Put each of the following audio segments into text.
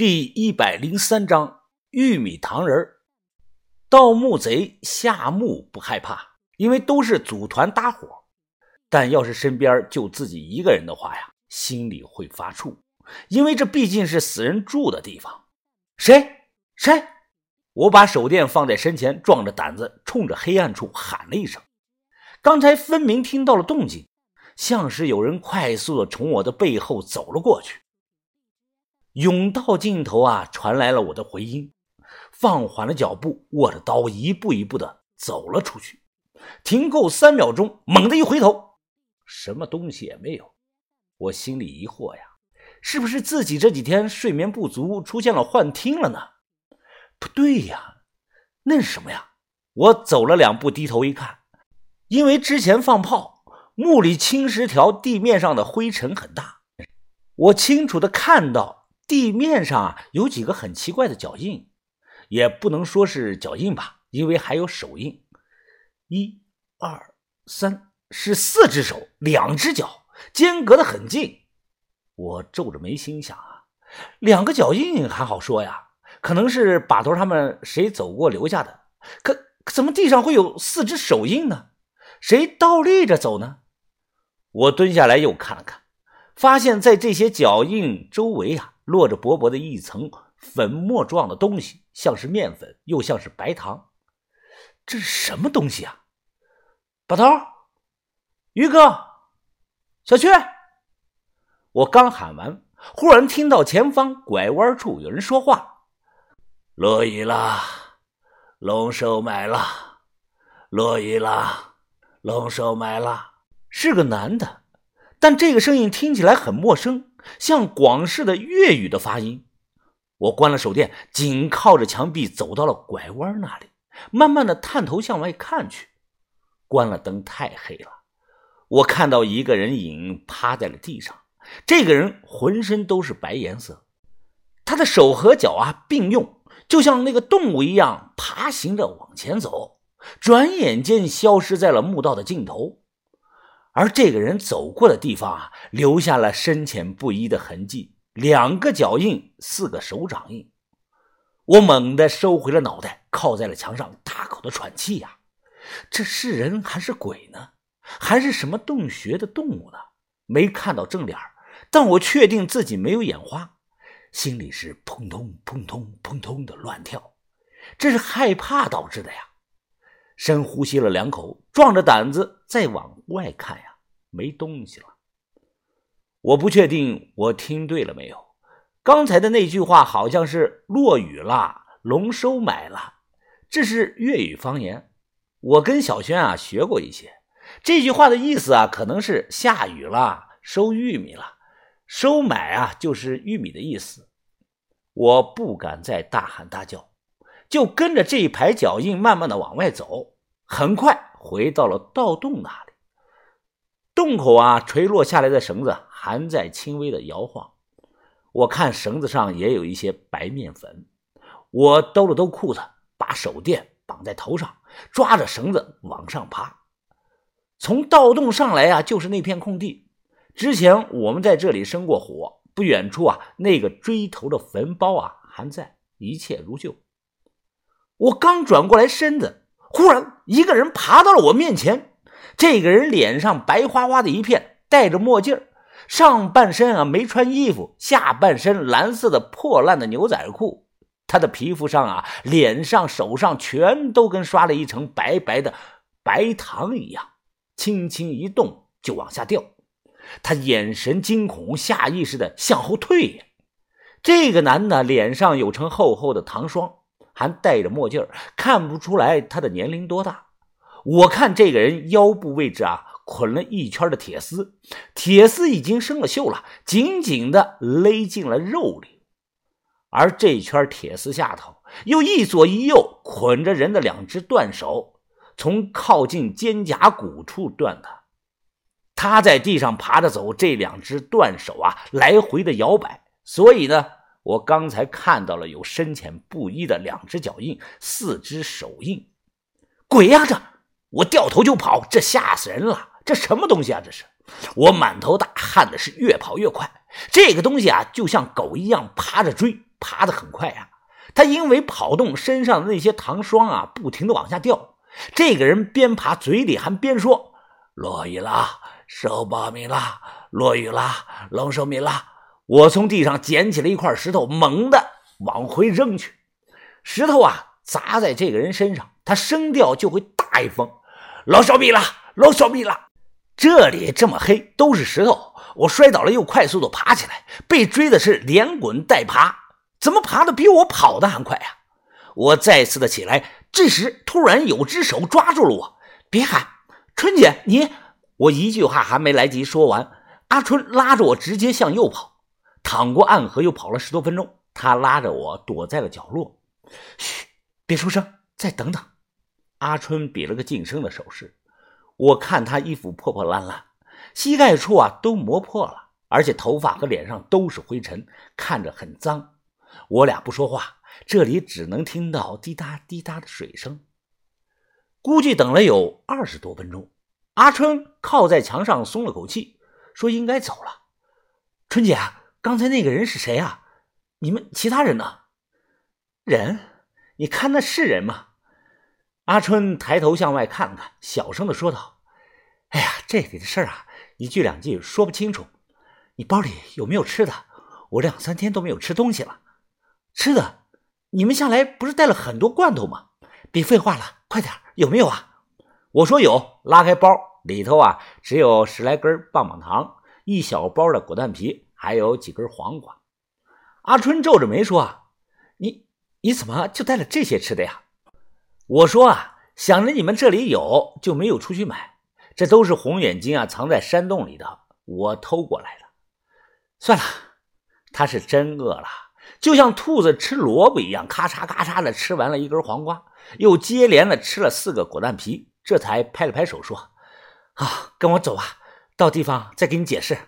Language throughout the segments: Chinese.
第一百零三章玉米糖人盗墓贼下墓不害怕，因为都是组团搭伙。但要是身边就自己一个人的话呀，心里会发怵，因为这毕竟是死人住的地方。谁？谁？我把手电放在身前，壮着胆子冲着黑暗处喊了一声。刚才分明听到了动静，像是有人快速的从我的背后走了过去。甬道尽头啊，传来了我的回音，放缓了脚步，握着刀，一步一步的走了出去。停够三秒钟，猛地一回头，什么东西也没有。我心里疑惑呀，是不是自己这几天睡眠不足，出现了幻听了呢？不对呀，那是什么呀？我走了两步，低头一看，因为之前放炮，墓里青石条地面上的灰尘很大，我清楚的看到。地面上有几个很奇怪的脚印，也不能说是脚印吧，因为还有手印。一、二、三，是四只手，两只脚，间隔的很近。我皱着眉心想啊，两个脚印还好说呀，可能是把头他们谁走过留下的。可怎么地上会有四只手印呢？谁倒立着走呢？我蹲下来又看了看，发现在这些脚印周围啊。落着薄薄的一层粉末状的东西，像是面粉，又像是白糖。这是什么东西啊？把头，于哥，小雀。我刚喊完，忽然听到前方拐弯处有人说话：“落雨了，龙收买了，落雨了，龙收买了。”是个男的，但这个声音听起来很陌生。像广式的粤语的发音，我关了手电，紧靠着墙壁走到了拐弯那里，慢慢的探头向外看去。关了灯太黑了，我看到一个人影趴在了地上，这个人浑身都是白颜色，他的手和脚啊并用，就像那个动物一样爬行着往前走，转眼间消失在了墓道的尽头。而这个人走过的地方啊，留下了深浅不一的痕迹，两个脚印，四个手掌印。我猛地收回了脑袋，靠在了墙上，大口的喘气呀。这是人还是鬼呢？还是什么洞穴的动物呢？没看到正脸但我确定自己没有眼花，心里是砰通砰通砰通的乱跳。这是害怕导致的呀。深呼吸了两口，壮着胆子再往外看呀，没东西了。我不确定我听对了没有，刚才的那句话好像是“落雨了，龙收买了”，这是粤语方言。我跟小轩啊学过一些，这句话的意思啊，可能是下雨了，收玉米了，收买啊就是玉米的意思。我不敢再大喊大叫。就跟着这一排脚印慢慢的往外走，很快回到了盗洞那里。洞口啊，垂落下来的绳子还在轻微的摇晃。我看绳子上也有一些白面粉。我兜了兜裤子，把手电绑在头上，抓着绳子往上爬。从盗洞上来啊，就是那片空地。之前我们在这里生过火，不远处啊，那个锥头的坟包啊还在，一切如旧。我刚转过来身子，忽然一个人爬到了我面前。这个人脸上白花花的一片，戴着墨镜上半身啊没穿衣服，下半身蓝色的破烂的牛仔裤。他的皮肤上啊、脸上、手上全都跟刷了一层白白的白糖一样，轻轻一动就往下掉。他眼神惊恐，下意识的向后退。这个男的脸上有层厚厚的糖霜。还戴着墨镜看不出来他的年龄多大。我看这个人腰部位置啊，捆了一圈的铁丝，铁丝已经生了锈了，紧紧的勒进了肉里。而这圈铁丝下头又一左一右捆着人的两只断手，从靠近肩胛骨处断的。他在地上爬着走，这两只断手啊，来回的摇摆，所以呢。我刚才看到了有深浅不一的两只脚印，四只手印，鬼呀！这我掉头就跑，这吓死人了！这什么东西啊？这是我满头大汗的，是越跑越快。这个东西啊，就像狗一样爬着追，爬得很快呀。他因为跑动，身上的那些糖霜啊，不停的往下掉。这个人边爬，嘴里还边说：“落雨了，收苞米了，落雨了，龙收米了。”我从地上捡起了一块石头，猛地往回扔去。石头啊，砸在这个人身上，他声调就会大一分：“老小米了，老小米了。”这里这么黑，都是石头。我摔倒了，又快速的爬起来，被追的是连滚带爬。怎么爬的比我跑的还快呀？我再次的起来，这时突然有只手抓住了我。别喊，春姐，你……我一句话还没来及说完，阿春拉着我直接向右跑，淌过暗河，又跑了十多分钟。他拉着我躲在了角落。嘘，别出声，再等等。阿春比了个噤声的手势。我看他衣服破破烂烂，膝盖处啊都磨破了，而且头发和脸上都是灰尘，看着很脏。我俩不说话，这里只能听到滴答滴答的水声。估计等了有二十多分钟，阿春靠在墙上松了口气，说：“应该走了。”春姐，刚才那个人是谁啊？你们其他人呢？人？你看那是人吗？阿春抬头向外看了看，小声的说道：“哎呀，这里的事儿啊，一句两句说不清楚。你包里有没有吃的？我两三天都没有吃东西了。”吃的，你们下来不是带了很多罐头吗？别废话了，快点，有没有啊？我说有，拉开包，里头啊只有十来根棒棒糖，一小包的果断皮，还有几根黄瓜。阿春皱着眉说：“啊你你怎么就带了这些吃的呀？”我说：“啊，想着你们这里有，就没有出去买。这都是红眼睛啊，藏在山洞里的，我偷过来的。算了，他是真饿了。”就像兔子吃萝卜一样，咔嚓咔嚓的吃完了一根黄瓜，又接连的吃了四个果蛋皮，这才拍了拍手说：“啊，跟我走吧，到地方再给你解释。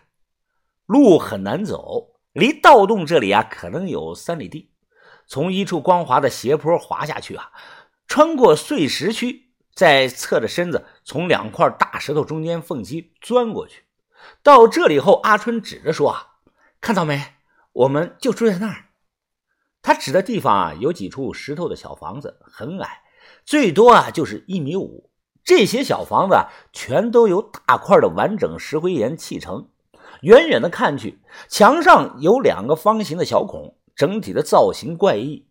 路很难走，离盗洞这里啊，可能有三里地。从一处光滑的斜坡滑下去啊，穿过碎石区，再侧着身子从两块大石头中间缝隙钻过去。到这里后，阿春指着说：‘啊，看到没？我们就住在那儿。’”他指的地方啊，有几处石头的小房子，很矮，最多啊就是一米五。这些小房子全都由大块的完整石灰岩砌成。远远的看去，墙上有两个方形的小孔，整体的造型怪异。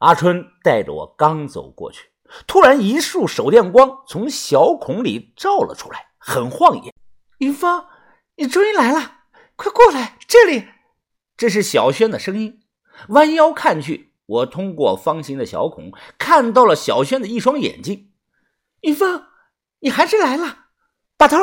阿春带着我刚走过去，突然一束手电光从小孔里照了出来，很晃眼。云芳，你终于来了，快过来，这里。这是小轩的声音。弯腰看去，我通过方形的小孔看到了小轩的一双眼睛。云峰，你还是来了，把头。